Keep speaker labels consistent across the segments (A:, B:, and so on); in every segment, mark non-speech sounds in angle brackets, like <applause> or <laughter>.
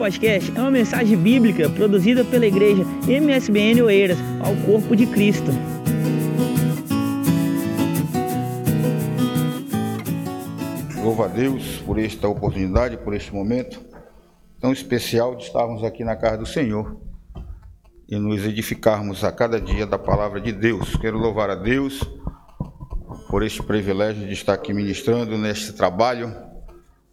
A: podcast é uma mensagem bíblica produzida pela igreja MSBN Oeiras ao corpo de Cristo.
B: Louvo a Deus por esta oportunidade, por este momento tão especial de estarmos aqui na casa do Senhor e nos edificarmos a cada dia da palavra de Deus. Quero louvar a Deus por este privilégio de estar aqui ministrando neste trabalho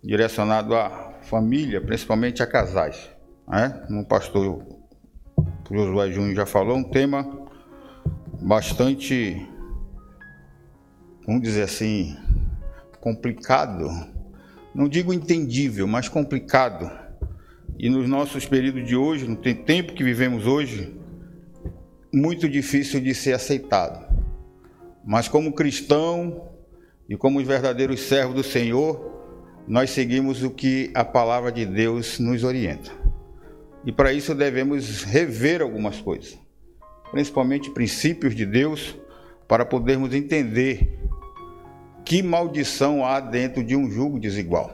B: direcionado à família, principalmente a casais. Né? Como o pastor Josué Júnior já falou, um tema bastante, vamos dizer assim, complicado. Não digo entendível, mas complicado. E nos nossos períodos de hoje, no tempo que vivemos hoje, muito difícil de ser aceitado. Mas como cristão e como os verdadeiros servos do Senhor, nós seguimos o que a palavra de Deus nos orienta. E para isso devemos rever algumas coisas, principalmente princípios de Deus, para podermos entender que maldição há dentro de um jugo desigual.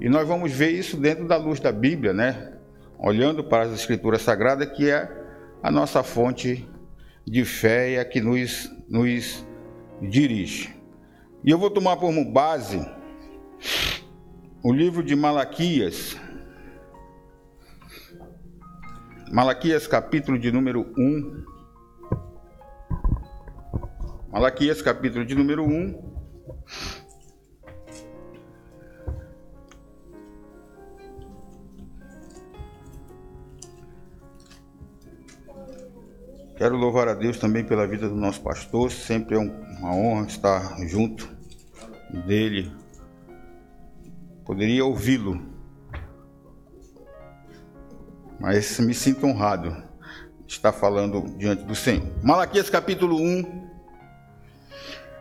B: E nós vamos ver isso dentro da luz da Bíblia, né? Olhando para as Escrituras Sagradas, que é a nossa fonte de fé e a que nos, nos dirige. E eu vou tomar como base o livro de Malaquias, Malaquias capítulo de número 1. Malaquias capítulo de número 1. Quero louvar a Deus também pela vida do nosso pastor, sempre é uma honra estar junto dele Poderia ouvi-lo, mas me sinto honrado de estar falando diante do Senhor. Malaquias capítulo 1,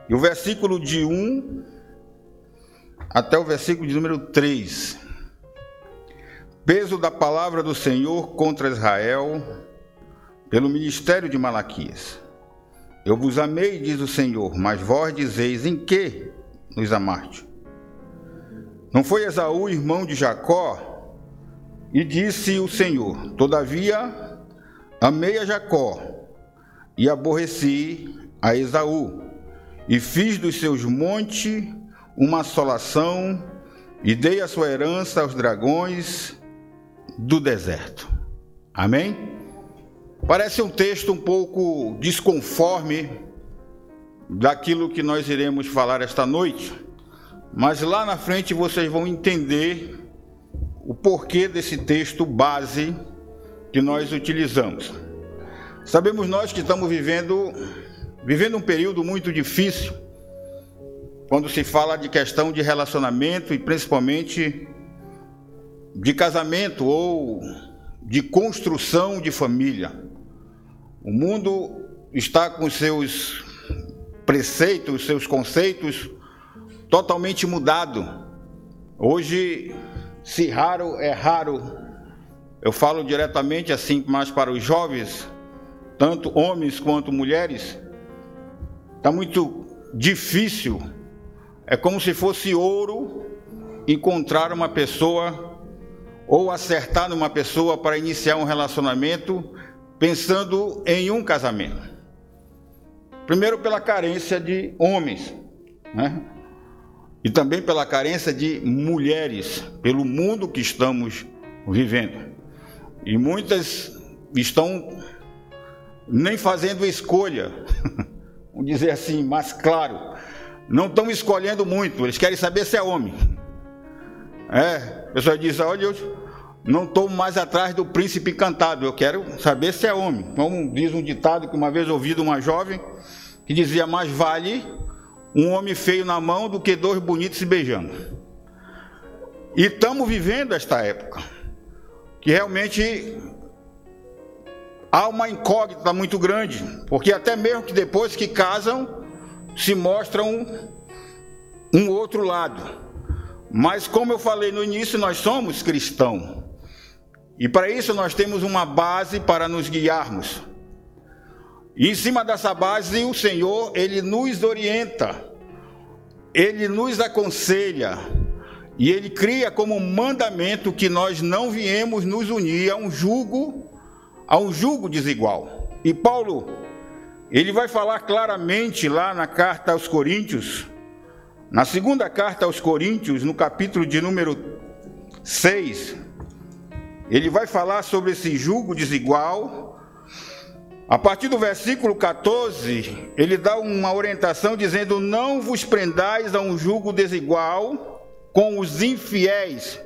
B: e o versículo de 1 até o versículo de número 3. Peso da palavra do Senhor contra Israel pelo ministério de Malaquias. Eu vos amei, diz o Senhor, mas vós dizeis em que nos amaste? Não foi Esaú irmão de Jacó? E disse o Senhor: Todavia amei a Jacó e aborreci a Esaú, e fiz dos seus montes uma assolação, e dei a sua herança aos dragões do deserto. Amém? Parece um texto um pouco desconforme daquilo que nós iremos falar esta noite. Mas lá na frente vocês vão entender o porquê desse texto base que nós utilizamos. Sabemos nós que estamos vivendo vivendo um período muito difícil quando se fala de questão de relacionamento e principalmente de casamento ou de construção de família. O mundo está com seus preceitos, seus conceitos totalmente mudado. Hoje, se raro é raro, eu falo diretamente assim, mas para os jovens, tanto homens quanto mulheres, está muito difícil. É como se fosse ouro encontrar uma pessoa ou acertar numa pessoa para iniciar um relacionamento pensando em um casamento. Primeiro pela carência de homens, né? E também pela carência de mulheres, pelo mundo que estamos vivendo. E muitas estão nem fazendo escolha, <laughs> vamos dizer assim, mais claro, não estão escolhendo muito, eles querem saber se é homem. É, a pessoa diz: olha, eu não estou mais atrás do príncipe encantado, eu quero saber se é homem. Como diz um ditado que uma vez ouvi de uma jovem que dizia: mais vale um homem feio na mão do que dois bonitos se beijando. E estamos vivendo esta época, que realmente há uma incógnita muito grande, porque até mesmo que depois que casam, se mostram um outro lado. Mas como eu falei no início, nós somos cristãos. E para isso nós temos uma base para nos guiarmos. E em cima dessa base, o Senhor, ele nos orienta, ele nos aconselha, e ele cria como mandamento que nós não viemos nos unir a um jugo, a um jugo desigual. E Paulo, ele vai falar claramente lá na carta aos Coríntios, na segunda carta aos Coríntios, no capítulo de número 6, ele vai falar sobre esse jugo desigual. A partir do versículo 14, ele dá uma orientação dizendo: Não vos prendais a um jugo desigual com os infiéis.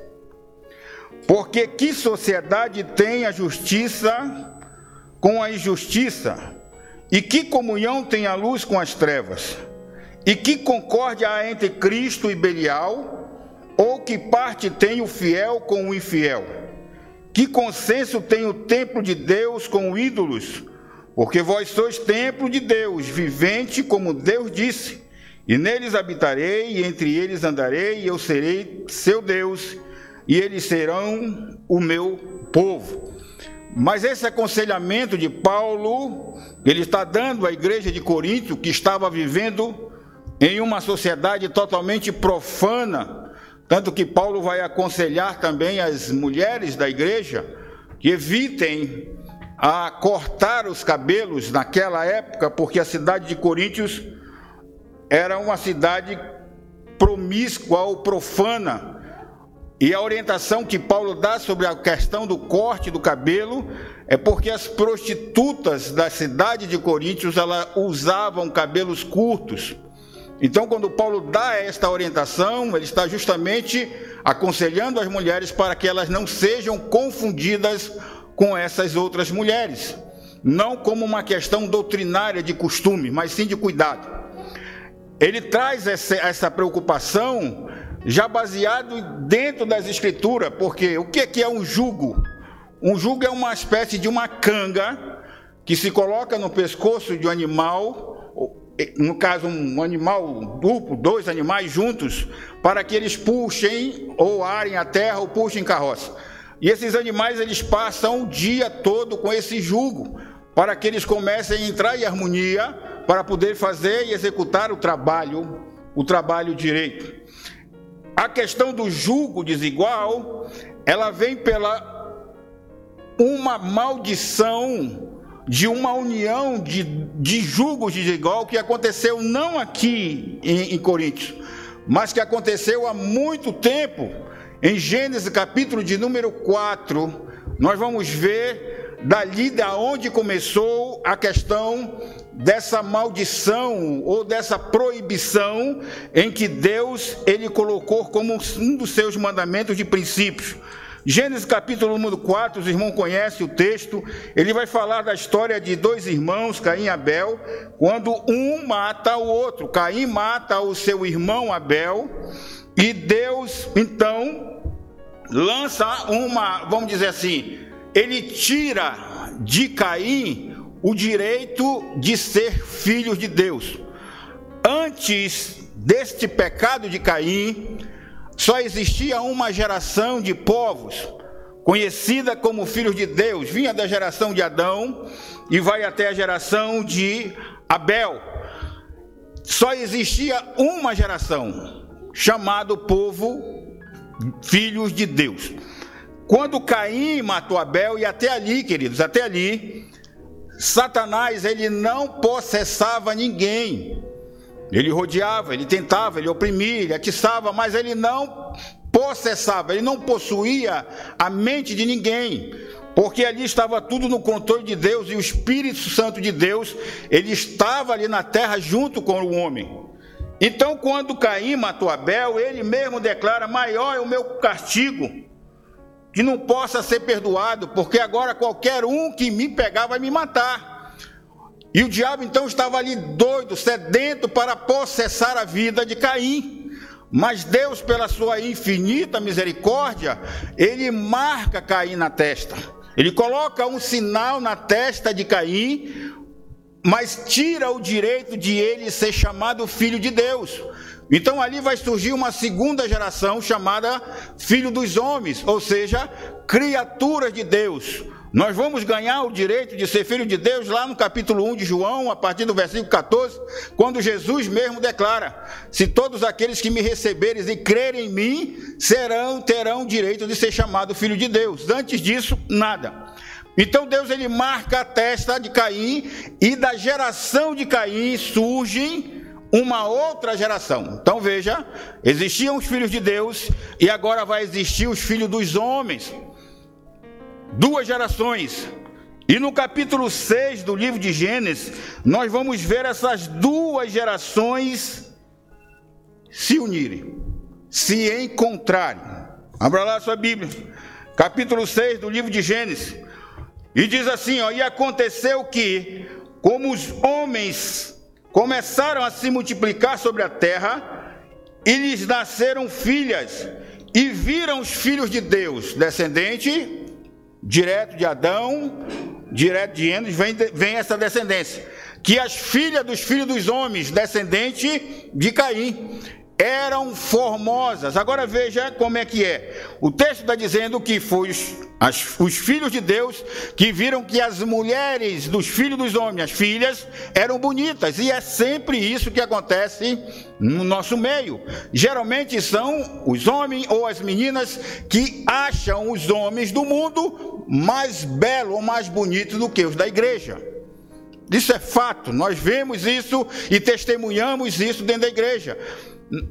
B: Porque que sociedade tem a justiça com a injustiça? E que comunhão tem a luz com as trevas? E que concórdia há entre Cristo e Belial? Ou que parte tem o fiel com o infiel? Que consenso tem o templo de Deus com ídolos? Porque vós sois templo de Deus, vivente como Deus disse. E neles habitarei, e entre eles andarei, e eu serei seu Deus, e eles serão o meu povo. Mas esse aconselhamento de Paulo, ele está dando à igreja de Corinto, que estava vivendo em uma sociedade totalmente profana, tanto que Paulo vai aconselhar também as mulheres da igreja que evitem a cortar os cabelos naquela época, porque a cidade de Coríntios era uma cidade promíscua ou profana. E a orientação que Paulo dá sobre a questão do corte do cabelo é porque as prostitutas da cidade de Coríntios elas usavam cabelos curtos. Então, quando Paulo dá esta orientação, ele está justamente aconselhando as mulheres para que elas não sejam confundidas com essas outras mulheres, não como uma questão doutrinária de costume, mas sim de cuidado ele traz essa, essa preocupação já baseado dentro das escrituras, porque o que é um jugo? Um jugo é uma espécie de uma canga que se coloca no pescoço de um animal, no caso um animal duplo, dois animais juntos, para que eles puxem ou arem a terra ou puxem carroça. E esses animais eles passam o dia todo com esse jugo, para que eles comecem a entrar em harmonia para poder fazer e executar o trabalho, o trabalho direito. A questão do julgo desigual, ela vem pela uma maldição de uma união de, de julgos desigual que aconteceu não aqui em, em Coríntios, mas que aconteceu há muito tempo. Em Gênesis capítulo de número 4, nós vamos ver dali da onde começou a questão dessa maldição ou dessa proibição em que Deus ele colocou como um dos seus mandamentos de princípios. Gênesis capítulo número 4, os irmãos conhecem o texto, ele vai falar da história de dois irmãos, Caim e Abel, quando um mata o outro. Caim mata o seu irmão Abel, e Deus então lança uma, vamos dizer assim, ele tira de Caim o direito de ser filhos de Deus. Antes deste pecado de Caim, só existia uma geração de povos conhecida como filhos de Deus, vinha da geração de Adão e vai até a geração de Abel. Só existia uma geração, chamado povo filhos de Deus. Quando Caim matou Abel, e até ali, queridos, até ali, Satanás, ele não possessava ninguém. Ele rodeava, ele tentava, ele oprimia, ele atiçava, mas ele não possessava, ele não possuía a mente de ninguém, porque ali estava tudo no controle de Deus e o Espírito Santo de Deus, ele estava ali na terra junto com o homem. Então, quando Caim matou Abel, ele mesmo declara: maior é o meu castigo que não possa ser perdoado, porque agora qualquer um que me pegar vai me matar. E o diabo então estava ali doido, sedento para possessar a vida de Caim. Mas Deus, pela sua infinita misericórdia, ele marca Caim na testa. Ele coloca um sinal na testa de Caim, mas tira o direito de ele ser chamado filho de Deus. Então ali vai surgir uma segunda geração chamada filho dos homens, ou seja, criaturas de Deus, Nós vamos ganhar o direito de ser filho de Deus lá no capítulo 1 de João, a partir do versículo 14, quando Jesus mesmo declara: Se todos aqueles que me receberes e crerem em mim, serão terão direito de ser chamado filho de Deus. Antes disso, nada. Então Deus ele marca a testa de Caim e da geração de Caim surge uma outra geração. Então veja, existiam os filhos de Deus e agora vai existir os filhos dos homens duas gerações. E no capítulo 6 do livro de Gênesis, nós vamos ver essas duas gerações se unirem, se encontrarem. Abra lá a sua Bíblia, capítulo 6 do livro de Gênesis. E diz assim: ó, E aconteceu que, como os homens começaram a se multiplicar sobre a terra, e lhes nasceram filhas, e viram os filhos de Deus, descendente direto de Adão, direto de Enos, vem, vem essa descendência. Que as filhas dos filhos dos homens, descendente de Caim, eram formosas. Agora veja como é que é. O texto está dizendo que foi os, as, os filhos de Deus que viram que as mulheres dos filhos dos homens, as filhas, eram bonitas. E é sempre isso que acontece no nosso meio. Geralmente são os homens ou as meninas que acham os homens do mundo mais belos ou mais bonitos do que os da igreja. Isso é fato, nós vemos isso e testemunhamos isso dentro da igreja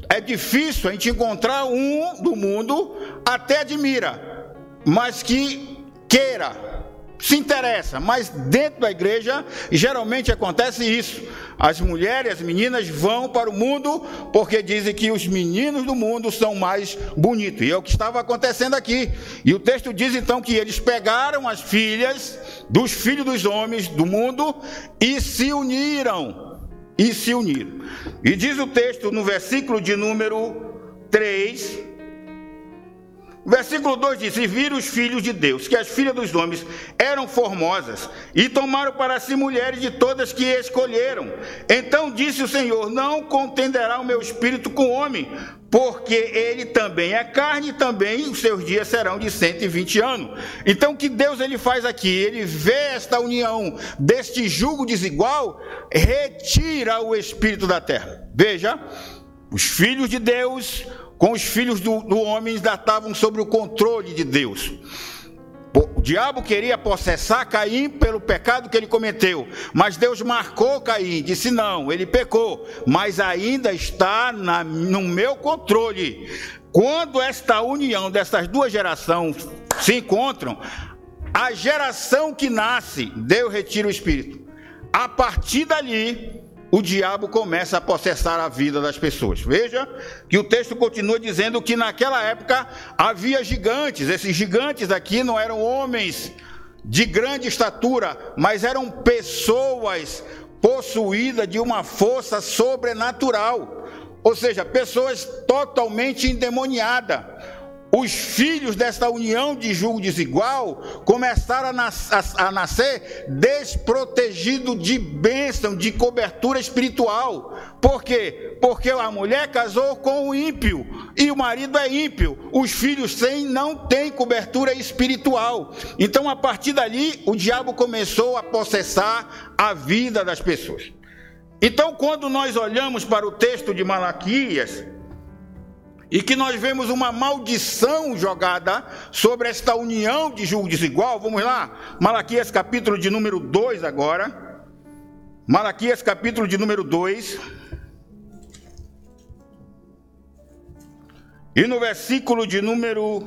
B: é difícil a gente encontrar um do mundo até admira, mas que queira, se interessa, mas dentro da igreja geralmente acontece isso. As mulheres, as meninas vão para o mundo porque dizem que os meninos do mundo são mais bonitos. E é o que estava acontecendo aqui. E o texto diz então que eles pegaram as filhas dos filhos dos homens do mundo e se uniram e se uniram. E diz o texto no versículo de número 3, o versículo 2 diz: E viram os filhos de Deus, que as filhas dos homens eram formosas, e tomaram para si mulheres de todas que escolheram. Então disse o Senhor: Não contenderá o meu espírito com o homem, porque ele também é carne e também os seus dias serão de 120 anos. Então o que Deus ele faz aqui? Ele vê esta união deste jugo desigual, retira o espírito da terra. Veja, os filhos de Deus com os filhos do, do homem estavam sob o controle de Deus. O diabo queria processar Caim pelo pecado que ele cometeu, mas Deus marcou Caim, disse: não, ele pecou, mas ainda está na, no meu controle. Quando esta união dessas duas gerações se encontram, a geração que nasce, Deus retira o espírito. A partir dali, o diabo começa a processar a vida das pessoas. Veja que o texto continua dizendo que naquela época havia gigantes. Esses gigantes aqui não eram homens de grande estatura, mas eram pessoas possuídas de uma força sobrenatural. Ou seja, pessoas totalmente endemoniadas os filhos desta união de julgo desigual começaram a, nas, a, a nascer desprotegidos de bênção, de cobertura espiritual. Por quê? Porque a mulher casou com o ímpio e o marido é ímpio. Os filhos sem não têm cobertura espiritual. Então, a partir dali, o diabo começou a processar a vida das pessoas. Então, quando nós olhamos para o texto de Malaquias, e que nós vemos uma maldição jogada sobre esta união de julgo desigual. Vamos lá, Malaquias capítulo de número 2 agora. Malaquias capítulo de número 2. E no versículo de número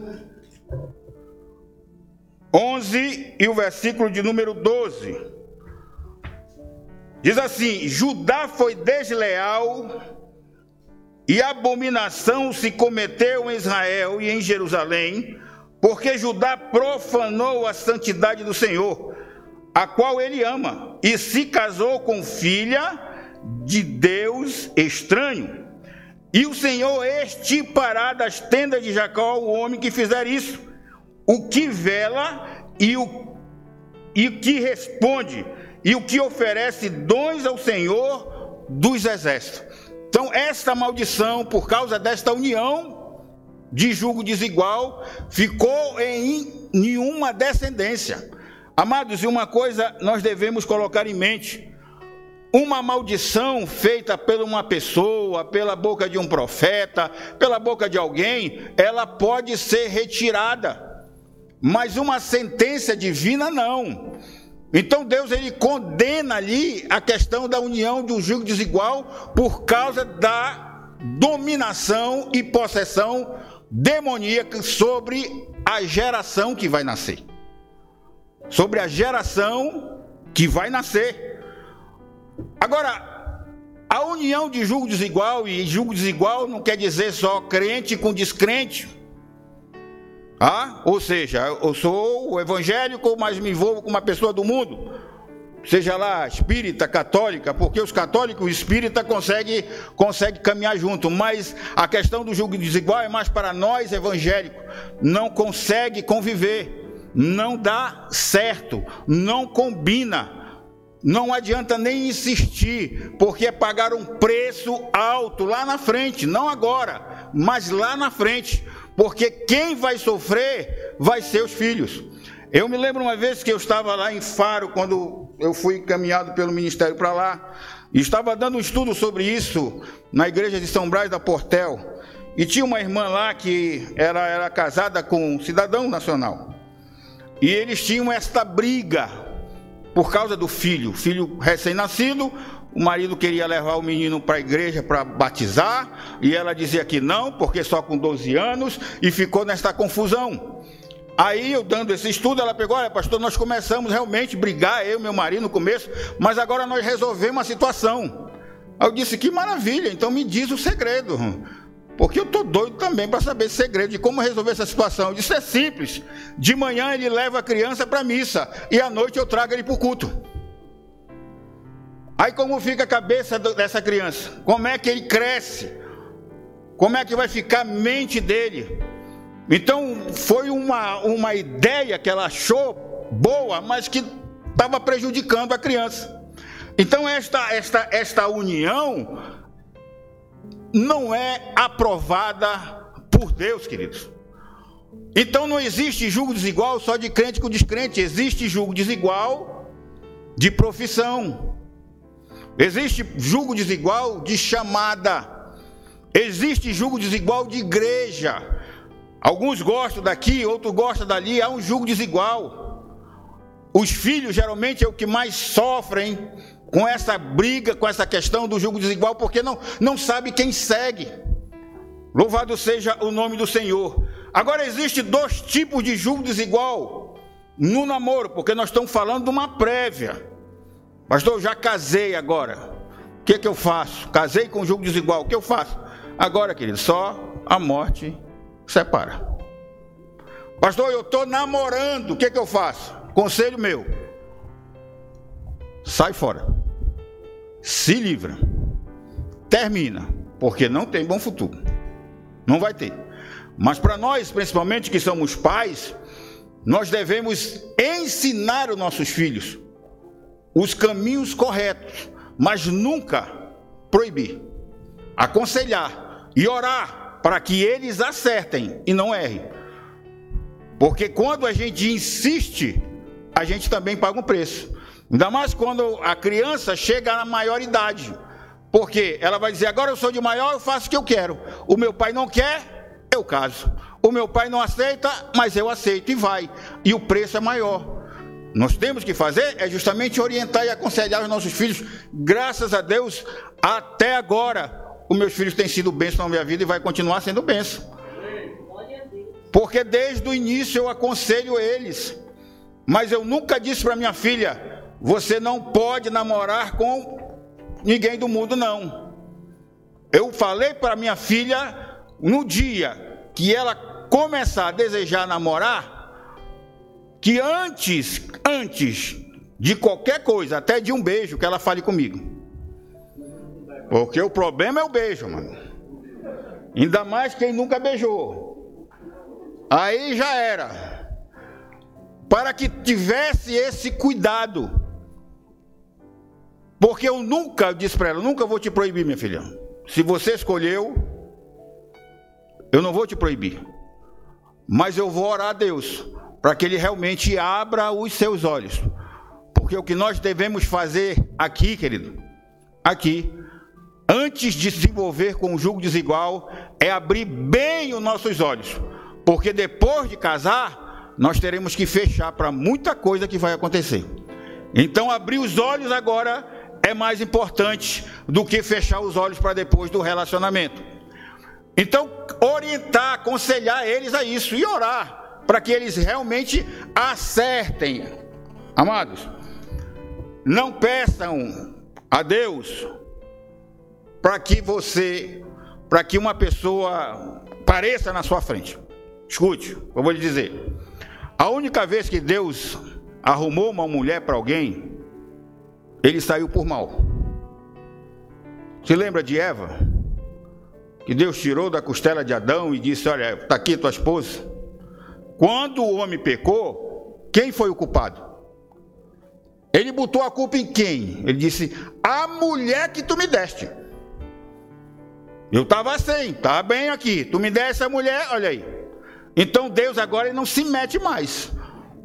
B: 11 e o versículo de número 12. Diz assim: Judá foi desleal e abominação se cometeu em Israel e em Jerusalém, porque Judá profanou a santidade do Senhor, a qual ele ama, e se casou com filha de Deus estranho. E o Senhor estipará das tendas de Jacó o homem que fizer isso, o que vela e o, e que responde, e o que oferece dons ao Senhor dos exércitos. Então, esta maldição, por causa desta união de julgo desigual, ficou em nenhuma descendência. Amados, e uma coisa nós devemos colocar em mente: uma maldição feita por uma pessoa, pela boca de um profeta, pela boca de alguém, ela pode ser retirada, mas uma sentença divina não. Então Deus ele condena ali a questão da união de um jugo desigual por causa da dominação e possessão demoníaca sobre a geração que vai nascer. Sobre a geração que vai nascer. Agora, a união de julgo desigual e julgo desigual não quer dizer só crente com descrente. Ah, ou seja, eu sou evangélico, mas me envolvo com uma pessoa do mundo. Seja lá espírita, católica, porque os católicos e espírita conseguem consegue caminhar junto, mas a questão do julgo desigual é mais para nós evangélicos. Não consegue conviver, não dá certo, não combina. Não adianta nem insistir, porque é pagar um preço alto lá na frente, não agora, mas lá na frente porque quem vai sofrer vai ser os filhos. Eu me lembro uma vez que eu estava lá em Faro, quando eu fui caminhado pelo ministério para lá, e estava dando um estudo sobre isso na igreja de São Brás da Portel. E tinha uma irmã lá que era, era casada com um cidadão nacional. E eles tinham esta briga por causa do filho, filho recém-nascido, o marido queria levar o menino para a igreja para batizar, e ela dizia que não, porque só com 12 anos, e ficou nesta confusão. Aí eu dando esse estudo, ela pegou, olha pastor, nós começamos realmente a brigar, eu e meu marido no começo, mas agora nós resolvemos a situação. Aí eu disse, que maravilha, então me diz o segredo. Porque eu estou doido também para saber o segredo de como resolver essa situação. Eu disse, é simples. De manhã ele leva a criança para a missa e à noite eu trago ele para o culto. Aí como fica a cabeça dessa criança? Como é que ele cresce? Como é que vai ficar a mente dele? Então foi uma, uma ideia que ela achou boa, mas que estava prejudicando a criança. Então esta, esta, esta união não é aprovada por Deus, queridos. Então não existe julgo desigual só de crente com descrente, existe julgo desigual de profissão. Existe julgo desigual de chamada. Existe julgo desigual de igreja. Alguns gostam daqui, outros gostam dali. Há um julgo desigual. Os filhos geralmente é o que mais sofrem com essa briga, com essa questão do julgo desigual, porque não, não sabe quem segue. Louvado seja o nome do Senhor. Agora existe dois tipos de julgo desigual no namoro, porque nós estamos falando de uma prévia. Pastor, eu já casei agora. O que, que eu faço? Casei com um desigual. O que eu faço? Agora, querido, só a morte separa. Pastor, eu estou namorando. O que, que eu faço? Conselho meu. Sai fora. Se livra. Termina. Porque não tem bom futuro. Não vai ter. Mas para nós, principalmente que somos pais, nós devemos ensinar os nossos filhos os caminhos corretos, mas nunca proibir. Aconselhar e orar para que eles acertem e não errem. Porque quando a gente insiste, a gente também paga um preço. Ainda mais quando a criança chega na maioridade. Porque ela vai dizer: agora eu sou de maior, eu faço o que eu quero. O meu pai não quer, eu caso. O meu pai não aceita, mas eu aceito e vai. E o preço é maior nós temos que fazer é justamente orientar e aconselhar os nossos filhos. Graças a Deus, até agora, os meus filhos têm sido bênção na minha vida e vai continuar sendo bênção. Porque desde o início eu aconselho eles. Mas eu nunca disse para minha filha: você não pode namorar com ninguém do mundo, não. Eu falei para minha filha no dia que ela começar a desejar namorar, que antes, antes de qualquer coisa, até de um beijo, que ela fale comigo. Porque o problema é o beijo, mano. Ainda mais quem nunca beijou. Aí já era. Para que tivesse esse cuidado. Porque eu nunca, eu disse para ela, nunca vou te proibir, minha filha. Se você escolheu, eu não vou te proibir. Mas eu vou orar a Deus para que ele realmente abra os seus olhos. Porque o que nós devemos fazer aqui, querido, aqui, antes de se envolver com o julgo desigual, é abrir bem os nossos olhos. Porque depois de casar, nós teremos que fechar para muita coisa que vai acontecer. Então, abrir os olhos agora é mais importante do que fechar os olhos para depois do relacionamento. Então, orientar, aconselhar eles a isso e orar para que eles realmente acertem. Amados, não peçam a Deus para que você, para que uma pessoa pareça na sua frente. Escute, eu vou lhe dizer. A única vez que Deus arrumou uma mulher para alguém, ele saiu por mal. Se lembra de Eva? Que Deus tirou da costela de Adão e disse: Olha, está aqui tua esposa. Quando o homem pecou, quem foi o culpado? Ele botou a culpa em quem? Ele disse: A mulher que tu me deste. Eu estava assim, estava bem aqui. Tu me deste essa mulher, olha aí. Então Deus agora não se mete mais.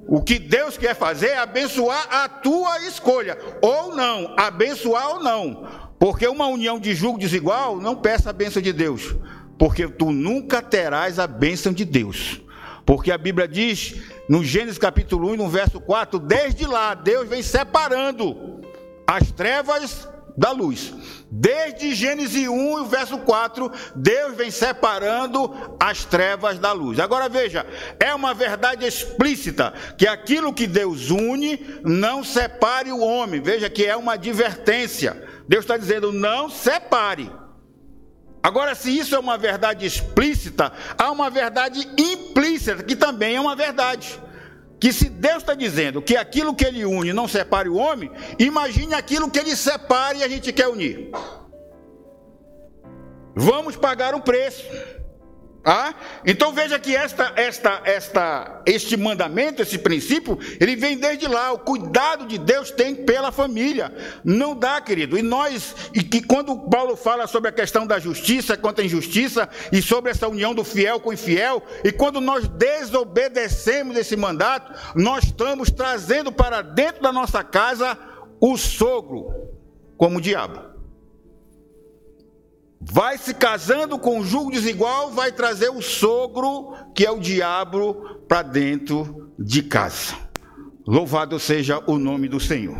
B: O que Deus quer fazer é abençoar a tua escolha, ou não, abençoar ou não. Porque uma união de julgo desigual, não peça a bênção de Deus, porque tu nunca terás a bênção de Deus. Porque a Bíblia diz, no Gênesis capítulo 1, no verso 4, desde lá Deus vem separando as trevas da luz. Desde Gênesis 1, verso 4, Deus vem separando as trevas da luz. Agora veja, é uma verdade explícita que aquilo que Deus une não separe o homem. Veja que é uma advertência. Deus está dizendo: não separe. Agora, se isso é uma verdade explícita, há uma verdade implícita, que também é uma verdade que se Deus está dizendo que aquilo que ele une não separe o homem, imagine aquilo que ele separa e a gente quer unir. Vamos pagar um preço. Ah, então veja que esta, esta, esta, este mandamento, esse princípio, ele vem desde lá. O cuidado de Deus tem pela família. Não dá, querido. E nós, e que quando Paulo fala sobre a questão da justiça contra a injustiça e sobre essa união do fiel com o infiel, e quando nós desobedecemos esse mandato, nós estamos trazendo para dentro da nossa casa o sogro como o diabo vai se casando com um julgo desigual, vai trazer o sogro, que é o diabo, para dentro de casa. Louvado seja o nome do Senhor.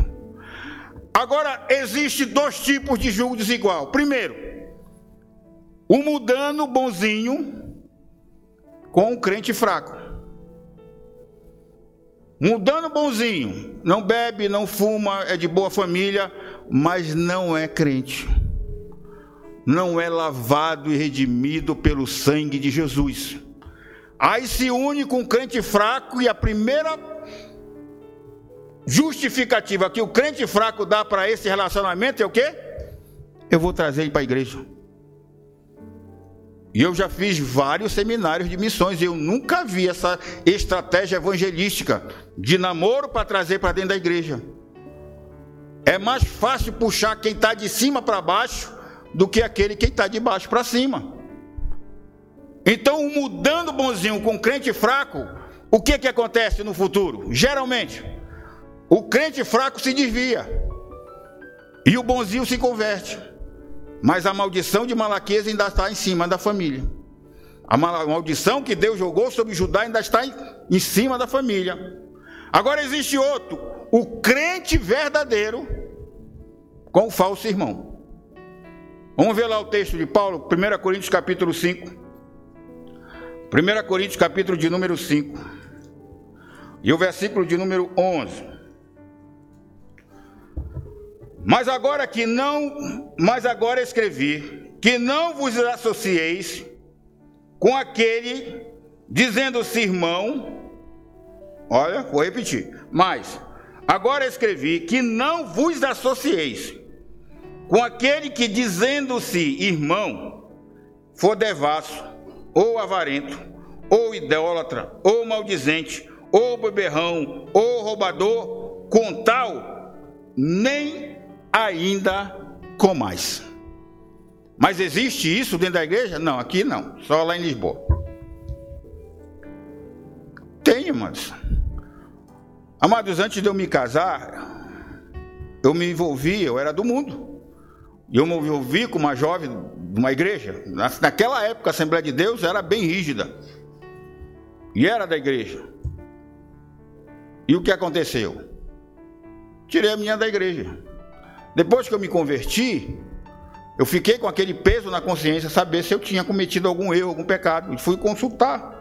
B: Agora, existe dois tipos de julgo desigual. Primeiro, o mudando bonzinho com o crente fraco. Mudando bonzinho, não bebe, não fuma, é de boa família, mas não é crente não é lavado e redimido pelo sangue de Jesus. Aí se une com o crente fraco e a primeira justificativa que o crente fraco dá para esse relacionamento é o quê? Eu vou trazer ele para a igreja. E eu já fiz vários seminários de missões e eu nunca vi essa estratégia evangelística de namoro para trazer para dentro da igreja. É mais fácil puxar quem está de cima para baixo do que aquele que está de baixo para cima. Então, mudando bonzinho com crente fraco, o que, que acontece no futuro? Geralmente, o crente fraco se desvia e o bonzinho se converte. Mas a maldição de Malaquias ainda está em cima da família. A maldição que Deus jogou sobre Judá ainda está em, em cima da família. Agora existe outro, o crente verdadeiro com o falso irmão. Vamos ver lá o texto de Paulo, 1 Coríntios capítulo 5. 1 Coríntios capítulo de número 5. E o versículo de número 11. Mas agora que não, mas agora escrevi que não vos associeis com aquele dizendo-se irmão. Olha, vou repetir. Mas agora escrevi que não vos associeis com aquele que, dizendo-se irmão, for devasso, ou avarento, ou idólatra, ou maldizente, ou beberrão, ou roubador, com tal, nem ainda com mais. Mas existe isso dentro da igreja? Não, aqui não, só lá em Lisboa. Tem amados. Amados, antes de eu me casar, eu me envolvi, eu era do mundo. E eu me envolvi com uma jovem de uma igreja. Naquela época, a Assembleia de Deus era bem rígida. E era da igreja. E o que aconteceu? Tirei a minha da igreja. Depois que eu me converti, eu fiquei com aquele peso na consciência, saber se eu tinha cometido algum erro, algum pecado. E fui consultar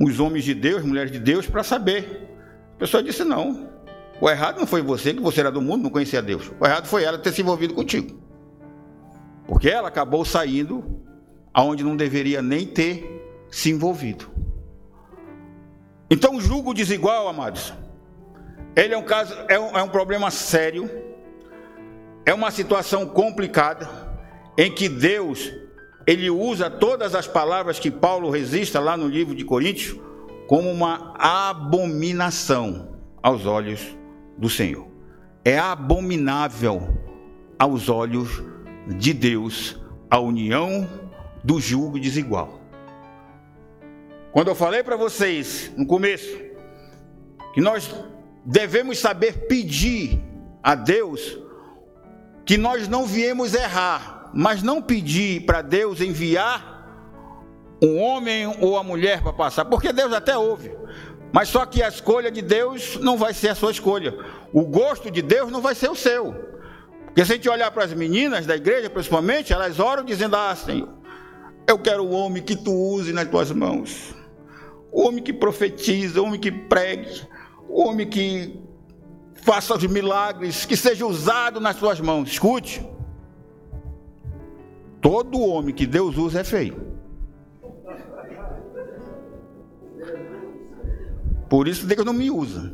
B: os homens de Deus, mulheres de Deus, para saber. A pessoa disse: não. O errado não foi você, que você era do mundo, não conhecia Deus. O errado foi ela ter se envolvido contigo. Porque ela acabou saindo aonde não deveria nem ter se envolvido. Então, julgo desigual, amados, ele é um caso, é um, é um problema sério, é uma situação complicada, em que Deus, ele usa todas as palavras que Paulo resista lá no livro de Coríntios, como uma abominação aos olhos do Senhor. É abominável aos olhos de Deus a união do julgo desigual. Quando eu falei para vocês no começo que nós devemos saber pedir a Deus que nós não viemos errar, mas não pedir para Deus enviar um homem ou a mulher para passar, porque Deus até ouve. Mas só que a escolha de Deus não vai ser a sua escolha. O gosto de Deus não vai ser o seu. Porque se a gente olhar para as meninas da igreja, principalmente, elas oram dizendo: Ah, Senhor, eu quero o homem que tu use nas tuas mãos. O homem que profetiza, o homem que pregue, o homem que faça os milagres, que seja usado nas suas mãos. Escute. Todo homem que Deus usa é feio. Por isso Deus não me usa.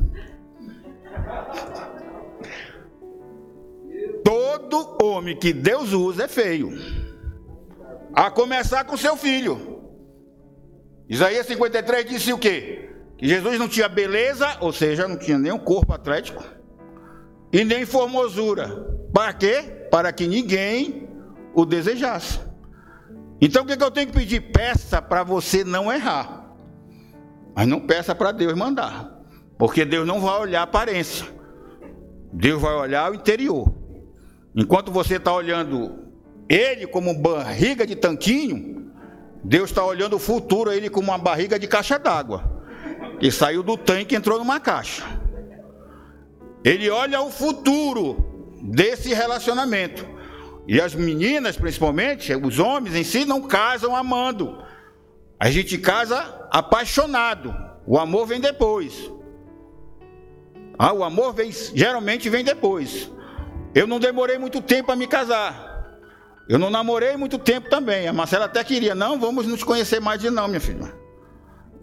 B: Todo homem que Deus usa é feio. A começar com seu filho. Isaías 53 disse o quê? Que Jesus não tinha beleza, ou seja, não tinha nem um corpo atlético, e nem formosura. Para quê? Para que ninguém o desejasse. Então o que, eu tenho que pedir? Peça para você não errar. Mas não peça para Deus mandar. Porque Deus não vai olhar a aparência. Deus vai olhar o interior. Enquanto você está olhando ele como barriga de tanquinho, Deus está olhando o futuro ele como uma barriga de caixa d'água. Que saiu do tanque e entrou numa caixa. Ele olha o futuro desse relacionamento. E as meninas, principalmente, os homens em si, não casam amando. A gente casa apaixonado. O amor vem depois. Ah, o amor vem, geralmente vem depois. Eu não demorei muito tempo a me casar. Eu não namorei muito tempo também. A Marcela até queria, não, vamos nos conhecer mais de não, minha filha.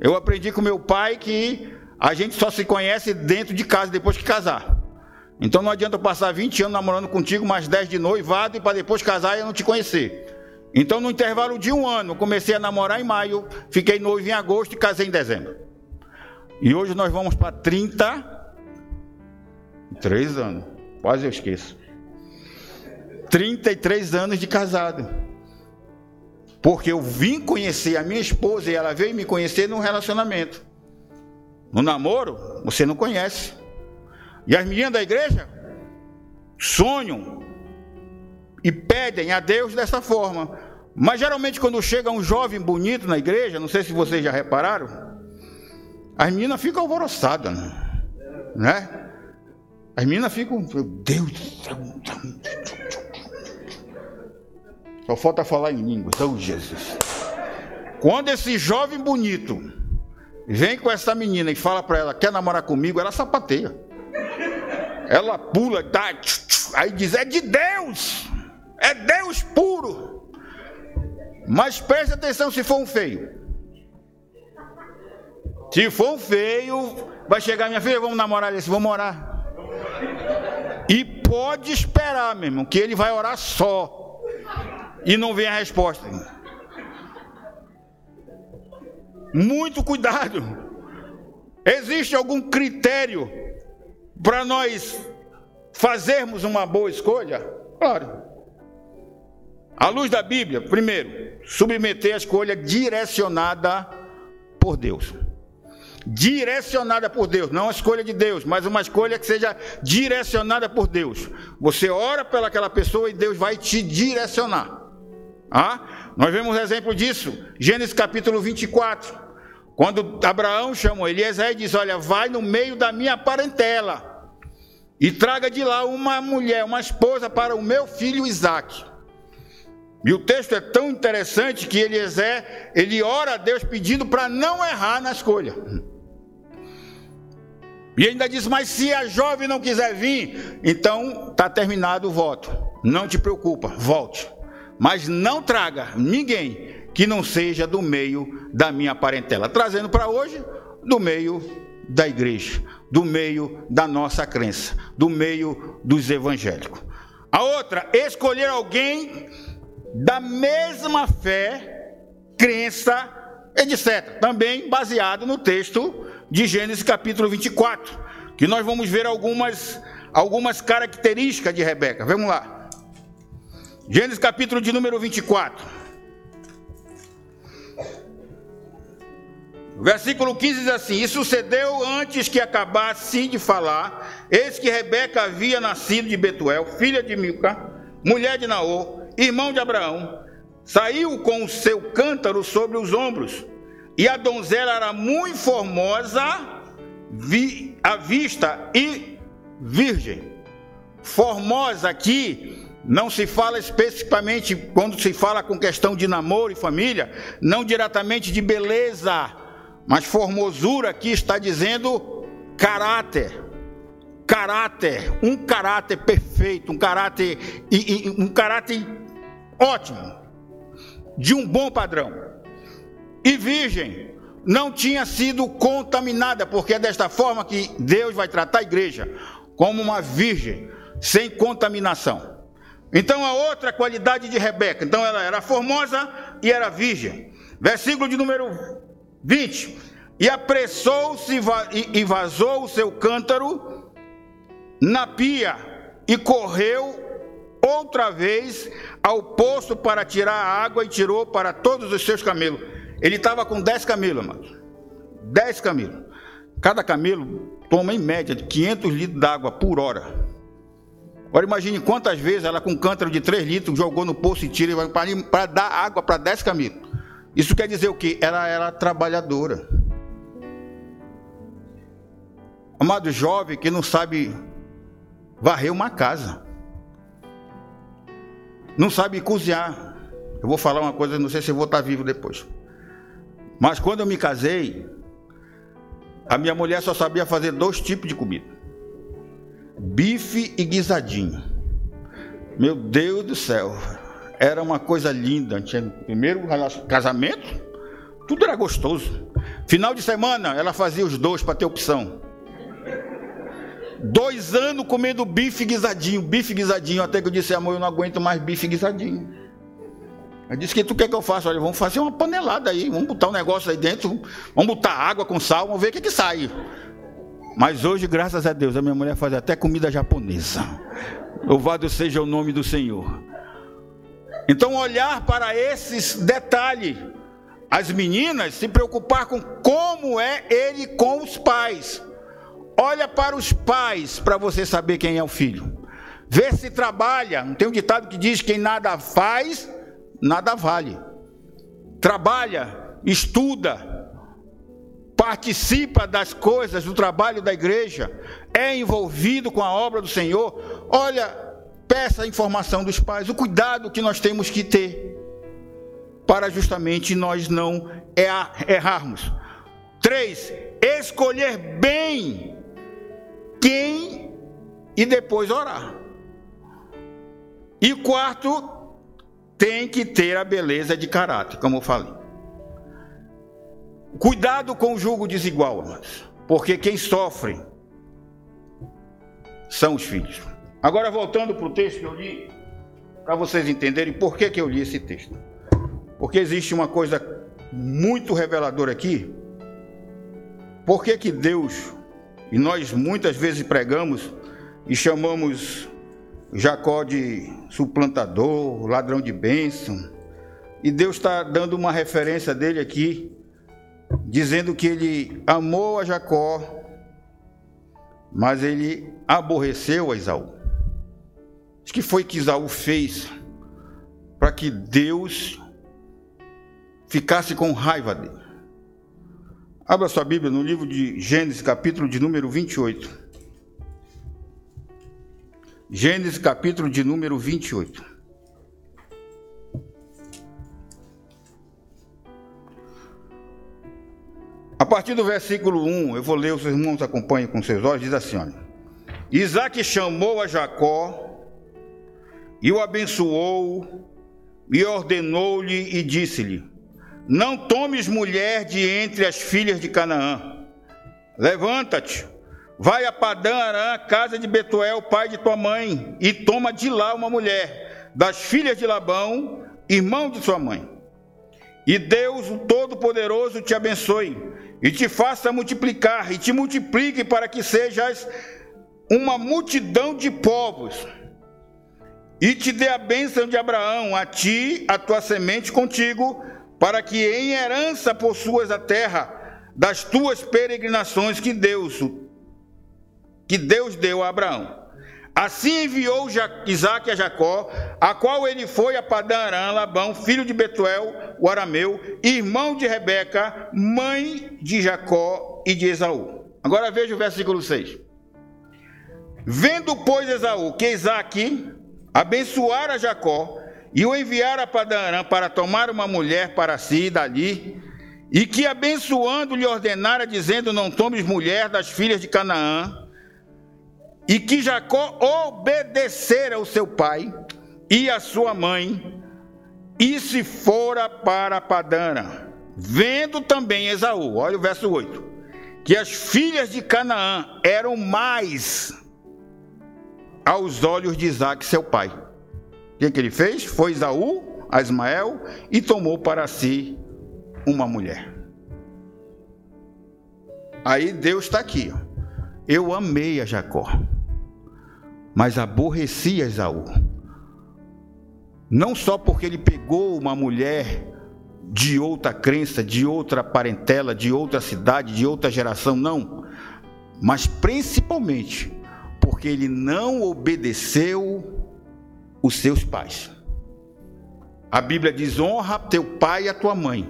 B: Eu aprendi com meu pai que a gente só se conhece dentro de casa depois que casar. Então não adianta eu passar 20 anos namorando contigo, mais 10 de noivado e para depois casar e eu não te conhecer. Então, no intervalo de um ano, comecei a namorar em maio, fiquei noivo em agosto e casei em dezembro. E hoje nós vamos para 33 anos. Quase eu esqueço. 33 anos de casado. Porque eu vim conhecer a minha esposa e ela veio me conhecer num relacionamento. No namoro, você não conhece. E as meninas da igreja sonham e pedem a Deus dessa forma. Mas geralmente quando chega um jovem bonito na igreja, não sei se vocês já repararam, as meninas ficam alvoroçadas, né? As meninas ficam, meu Deus do céu. Só falta falar em língua, então Jesus. Quando esse jovem bonito vem com essa menina e fala para ela, quer namorar comigo, ela sapateia. Ela pula, tá, aí diz, é de Deus. É Deus puro. Mas preste atenção se for um feio. Se for um feio, vai chegar minha filha, vamos namorar esse, vamos orar. E pode esperar, meu irmão, que ele vai orar só. E não vem a resposta. Muito cuidado. Existe algum critério para nós fazermos uma boa escolha? Claro. À luz da Bíblia, primeiro, submeter a escolha direcionada por Deus. direcionada por Deus, não a escolha de Deus, mas uma escolha que seja direcionada por Deus. Você ora pelaquela pessoa e Deus vai te direcionar. Ah? Nós vemos exemplo disso, Gênesis capítulo 24. Quando Abraão chamou Eliezer e disse: Olha, vai no meio da minha parentela e traga de lá uma mulher, uma esposa para o meu filho Isaque. E o texto é tão interessante que Eliezer, ele ora a Deus pedindo para não errar na escolha. E ainda diz: Mas se a jovem não quiser vir, então está terminado o voto. Não te preocupa, volte. Mas não traga ninguém que não seja do meio da minha parentela. Trazendo para hoje, do meio da igreja, do meio da nossa crença, do meio dos evangélicos. A outra, escolher alguém da mesma fé, crença, etc. Também baseado no texto de Gênesis capítulo 24, que nós vamos ver algumas, algumas características de Rebeca. Vamos lá. Gênesis capítulo de número 24. Versículo 15 diz assim: E sucedeu antes que acabasse de falar, eis que Rebeca havia nascido de Betuel, filha de Milca, mulher de Naor, irmão de Abraão, saiu com o seu cântaro sobre os ombros, e a donzela era muito formosa vi, à vista e virgem. Formosa aqui não se fala especificamente quando se fala com questão de namoro e família, não diretamente de beleza mas formosura aqui está dizendo caráter. Caráter, um caráter perfeito, um caráter, um caráter ótimo, de um bom padrão. E virgem, não tinha sido contaminada, porque é desta forma que Deus vai tratar a igreja, como uma virgem, sem contaminação. Então a outra qualidade de Rebeca, então ela era formosa e era virgem. Versículo de número 20. E apressou-se e vazou o seu cântaro na pia e correu outra vez ao poço para tirar a água e tirou para todos os seus camelos. Ele estava com dez camelos, amados. Dez camelos. Cada camelo toma em média 500 litros d'água por hora. Agora imagine quantas vezes ela com um cântaro de 3 litros jogou no poço e tira para dar água para 10 camelos. Isso quer dizer o que? Ela era trabalhadora. Amado jovem que não sabe varrer uma casa, não sabe cozinhar. Eu vou falar uma coisa, não sei se eu vou estar vivo depois. Mas quando eu me casei, a minha mulher só sabia fazer dois tipos de comida: bife e guisadinho. Meu Deus do céu, era uma coisa linda. Tinha primeiro casamento, tudo era gostoso. Final de semana, ela fazia os dois para ter opção. Dois anos comendo bife guisadinho, bife guisadinho, até que eu disse, amor, eu não aguento mais bife guisadinho. Eu disse, que tu quer que eu faça? Olha, vamos fazer uma panelada aí, vamos botar um negócio aí dentro, vamos botar água com sal, vamos ver o que, que sai. Mas hoje, graças a Deus, a minha mulher faz até comida japonesa. Louvado seja o nome do Senhor. Então, olhar para esses detalhes. As meninas se preocupar com como é ele com os pais. Olha para os pais para você saber quem é o filho. Vê se trabalha. Não tem um ditado que diz: quem nada faz, nada vale. Trabalha, estuda, participa das coisas do trabalho da igreja, é envolvido com a obra do Senhor. Olha, peça a informação dos pais, o cuidado que nós temos que ter para justamente nós não errarmos. Três, escolher bem quem e depois orar. E quarto, tem que ter a beleza de caráter, como eu falei. Cuidado com o julgo desigual, amados, porque quem sofre são os filhos. Agora, voltando para o texto que eu li, para vocês entenderem por que, que eu li esse texto. Porque existe uma coisa muito reveladora aqui. Por que, que Deus, e nós muitas vezes pregamos e chamamos Jacó de suplantador, ladrão de bênção, e Deus está dando uma referência dele aqui, dizendo que ele amou a Jacó, mas ele aborreceu a Isaú. O que foi que Isaú fez para que Deus ficasse com raiva dele? Abra sua Bíblia no livro de Gênesis, capítulo de número 28. Gênesis, capítulo de número 28. A partir do versículo 1, eu vou ler, os irmãos acompanhem com seus olhos, diz assim: olha, Isaac chamou a Jacó e o abençoou e ordenou-lhe e disse-lhe: Não tomes mulher de entre as filhas de Canaã. Levanta-te, vai a Padã Arã, casa de Betuel, pai de tua mãe, e toma de lá uma mulher das filhas de Labão, irmão de sua mãe. E Deus, o Todo-Poderoso, te abençoe e te faça multiplicar e te multiplique para que sejas uma multidão de povos e te dê a bênção de Abraão, a ti, a tua semente contigo, para que em herança possuas a terra das tuas peregrinações que Deus, que Deus deu a Abraão. Assim enviou Isaac a Jacó, a qual ele foi a Padã Labão, filho de Betuel, o arameu, irmão de Rebeca, mãe de Jacó e de Esaú. Agora veja o versículo 6. Vendo, pois, Esaú que Isaac abençoar a Jacó e o enviar a Padarã para tomar uma mulher para si dali, e que abençoando lhe ordenara, dizendo: Não tomes mulher das filhas de Canaã, e que Jacó obedecera ao seu pai e à sua mãe, e se fora para Padana. Vendo também Esaú, olha o verso 8, que as filhas de Canaã eram mais aos olhos de Isaac, seu pai. O que, que ele fez? Foi Isaú a Ismael e tomou para si uma mulher. Aí Deus está aqui. Ó. Eu amei a Jacó, mas aborreci a Esaú. Não só porque ele pegou uma mulher de outra crença, de outra parentela, de outra cidade, de outra geração, não. Mas principalmente porque ele não obedeceu os seus pais. A Bíblia diz: honra teu pai e a tua mãe,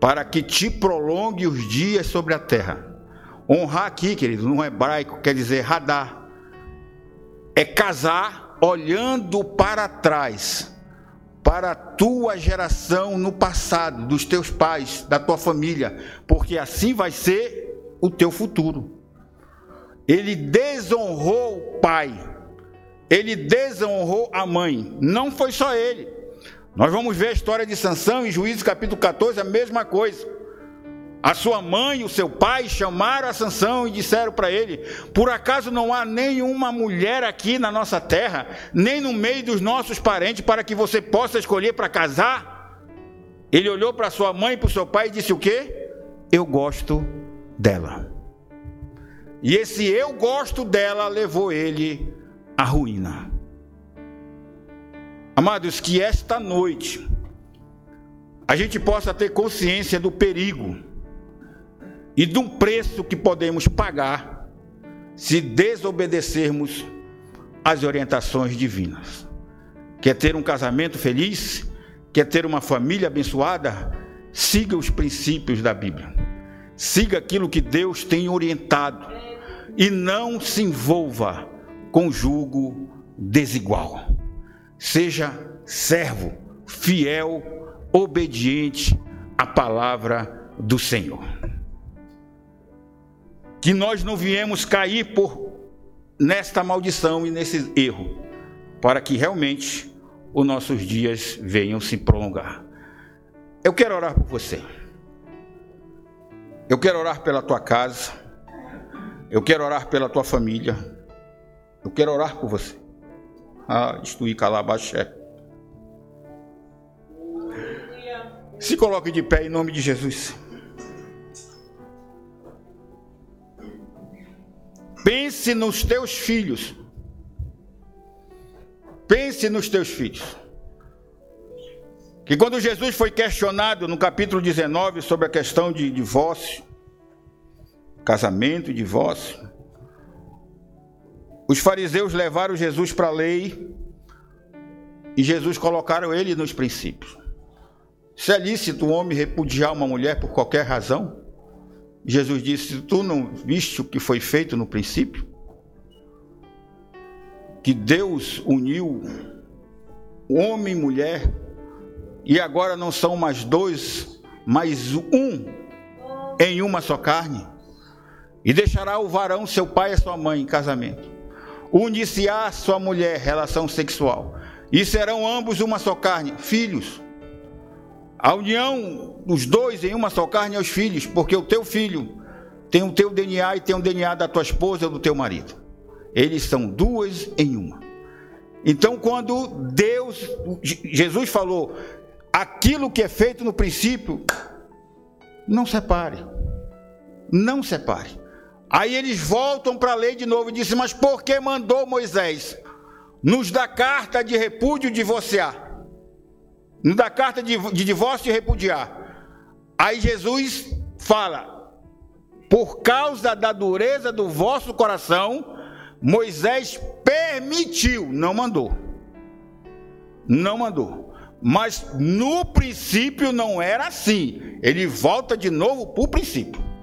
B: para que te prolongue os dias sobre a terra. Honrar aqui, querido, no hebraico quer dizer radar. É casar olhando para trás, para a tua geração no passado, dos teus pais, da tua família, porque assim vai ser o teu futuro. Ele desonrou o pai, ele desonrou a mãe. Não foi só ele. Nós vamos ver a história de Sansão em Juízes capítulo 14, a mesma coisa. A sua mãe e o seu pai chamaram a Sansão e disseram para ele: Por acaso não há nenhuma mulher aqui na nossa terra, nem no meio dos nossos parentes, para que você possa escolher para casar? Ele olhou para sua mãe e para o seu pai e disse: O quê? Eu gosto dela. E esse eu gosto dela levou ele à ruína. Amados, que esta noite a gente possa ter consciência do perigo e do preço que podemos pagar se desobedecermos às orientações divinas. Quer ter um casamento feliz? Quer ter uma família abençoada? Siga os princípios da Bíblia. Siga aquilo que Deus tem orientado e não se envolva com julgo desigual. Seja servo, fiel, obediente à palavra do Senhor. Que nós não viemos cair por nesta maldição e nesse erro, para que realmente os nossos dias venham se prolongar. Eu quero orar por você. Eu quero orar pela tua casa. Eu quero orar pela tua família. Eu quero orar por você. Ah, estuí calabaxé. Se coloque de pé em nome de Jesus. Pense nos teus filhos. Pense nos teus filhos. que quando Jesus foi questionado no capítulo 19 sobre a questão de divórcio, casamento e divórcio, os fariseus levaram Jesus para a lei e Jesus colocaram ele nos princípios. Se é lícito um homem repudiar uma mulher por qualquer razão, Jesus disse: Tu não viste o que foi feito no princípio? Que Deus uniu homem e mulher e agora não são mais dois, mas um em uma só carne. E deixará o varão, seu pai e sua mãe em casamento. Unir-se-á sua mulher, relação sexual. E serão ambos uma só carne, filhos. A união dos dois em uma só carne é os filhos, porque o teu filho tem o teu DNA e tem o DNA da tua esposa ou do teu marido. Eles são duas em uma. Então, quando Deus, Jesus falou, aquilo que é feito no princípio, não separe. Não separe. Aí eles voltam para a lei de novo e dizem: Mas por que mandou Moisés nos dar carta de repúdio divorciar? Nos dar carta de, de divórcio e repudiar. Aí Jesus fala: Por causa da dureza do vosso coração, Moisés permitiu, não mandou. Não mandou. Mas no princípio não era assim. Ele volta de novo para o princípio.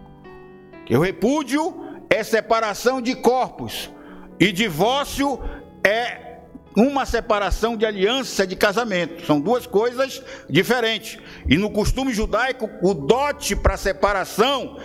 B: Que o repúdio é separação de corpos. E divórcio é uma separação de aliança de casamento. São duas coisas diferentes. E no costume judaico, o dote para separação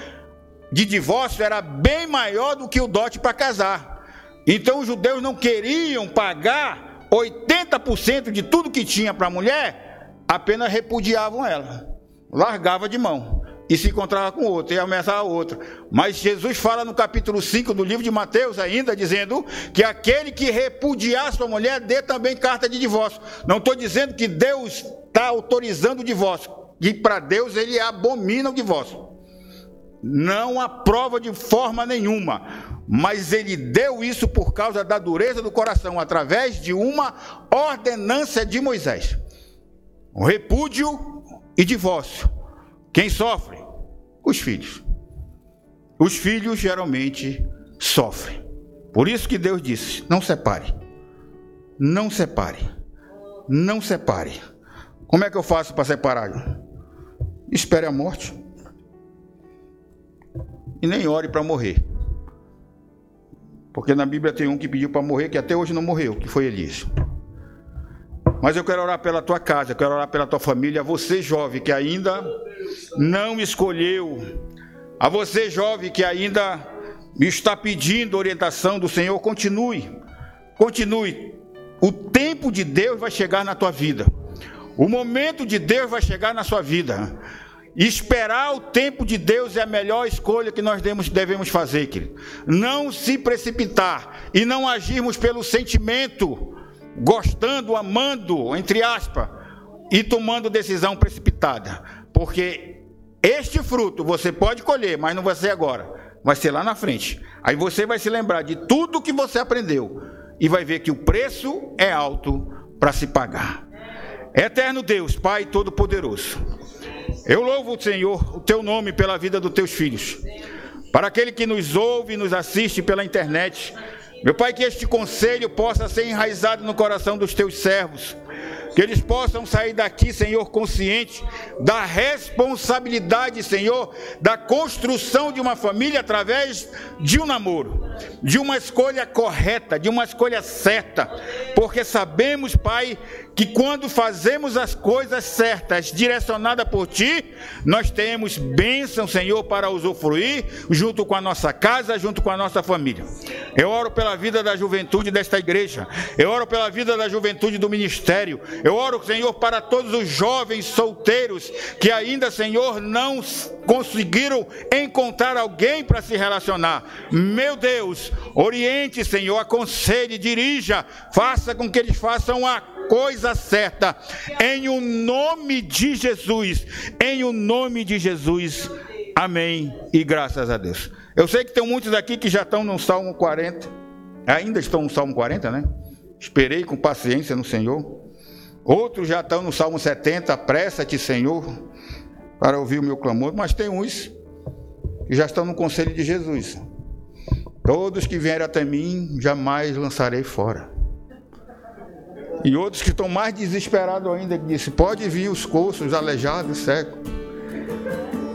B: de divórcio era bem maior do que o dote para casar. Então os judeus não queriam pagar 80% de tudo que tinha para a mulher, apenas repudiavam ela, largava de mão e se encontrava com outra e ameaçava outra. Mas Jesus fala no capítulo 5 do livro de Mateus ainda, dizendo que aquele que repudiar sua mulher dê também carta de divórcio. Não estou dizendo que Deus está autorizando o divórcio, e para Deus ele abomina o divórcio. Não aprova de forma nenhuma mas ele deu isso por causa da dureza do coração, através de uma ordenança de Moisés. Repúdio e divórcio. Quem sofre? Os filhos. Os filhos geralmente sofrem. Por isso que Deus disse: não separe. Não separe. Não separe. Como é que eu faço para separar? Espere a morte. E nem ore para morrer. Porque na Bíblia tem um que pediu para morrer, que até hoje não morreu, que foi Elias. Mas eu quero orar pela tua casa, quero orar pela tua família, a você jovem que ainda não escolheu, a você jovem que ainda está pedindo orientação do Senhor, continue, continue. O tempo de Deus vai chegar na tua vida, o momento de Deus vai chegar na sua vida. Esperar o tempo de Deus é a melhor escolha que nós devemos fazer, querido. Não se precipitar e não agirmos pelo sentimento, gostando, amando, entre aspas, e tomando decisão precipitada. Porque este fruto você pode colher, mas não vai ser agora, vai ser lá na frente. Aí você vai se lembrar de tudo que você aprendeu e vai ver que o preço é alto para se pagar. Eterno Deus, Pai Todo-Poderoso. Eu louvo, o Senhor, o teu nome pela vida dos teus filhos. Para aquele que nos ouve e nos assiste pela internet, meu Pai, que este conselho possa ser enraizado no coração dos teus servos que eles possam sair daqui, Senhor, consciente da responsabilidade, Senhor, da construção de uma família através de um namoro, de uma escolha correta, de uma escolha certa, porque sabemos, Pai, que quando fazemos as coisas certas, direcionada por Ti, nós temos bênção, Senhor, para usufruir, junto com a nossa casa, junto com a nossa família. Eu oro pela vida da juventude desta igreja, eu oro pela vida da juventude do ministério, eu oro, Senhor, para todos os jovens solteiros que ainda, Senhor, não conseguiram encontrar alguém para se relacionar. Meu Deus, oriente, Senhor, aconselhe, dirija, faça com que eles façam a coisa certa, em o nome de Jesus, em o nome de Jesus. Amém e graças a Deus. Eu sei que tem muitos aqui que já estão no Salmo 40, ainda estão no Salmo 40, né? Esperei com paciência no Senhor. Outros já estão no Salmo 70, apressa-te, Senhor, para ouvir o meu clamor, mas tem uns que já estão no conselho de Jesus. Todos que vierem até mim, jamais lançarei fora. E outros que estão mais desesperados ainda, que disse: pode vir os coxos, aleijados, cegos.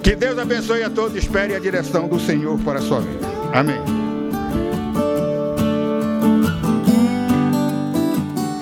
B: Que Deus abençoe a todos, espere a direção do Senhor para a sua vida. Amém.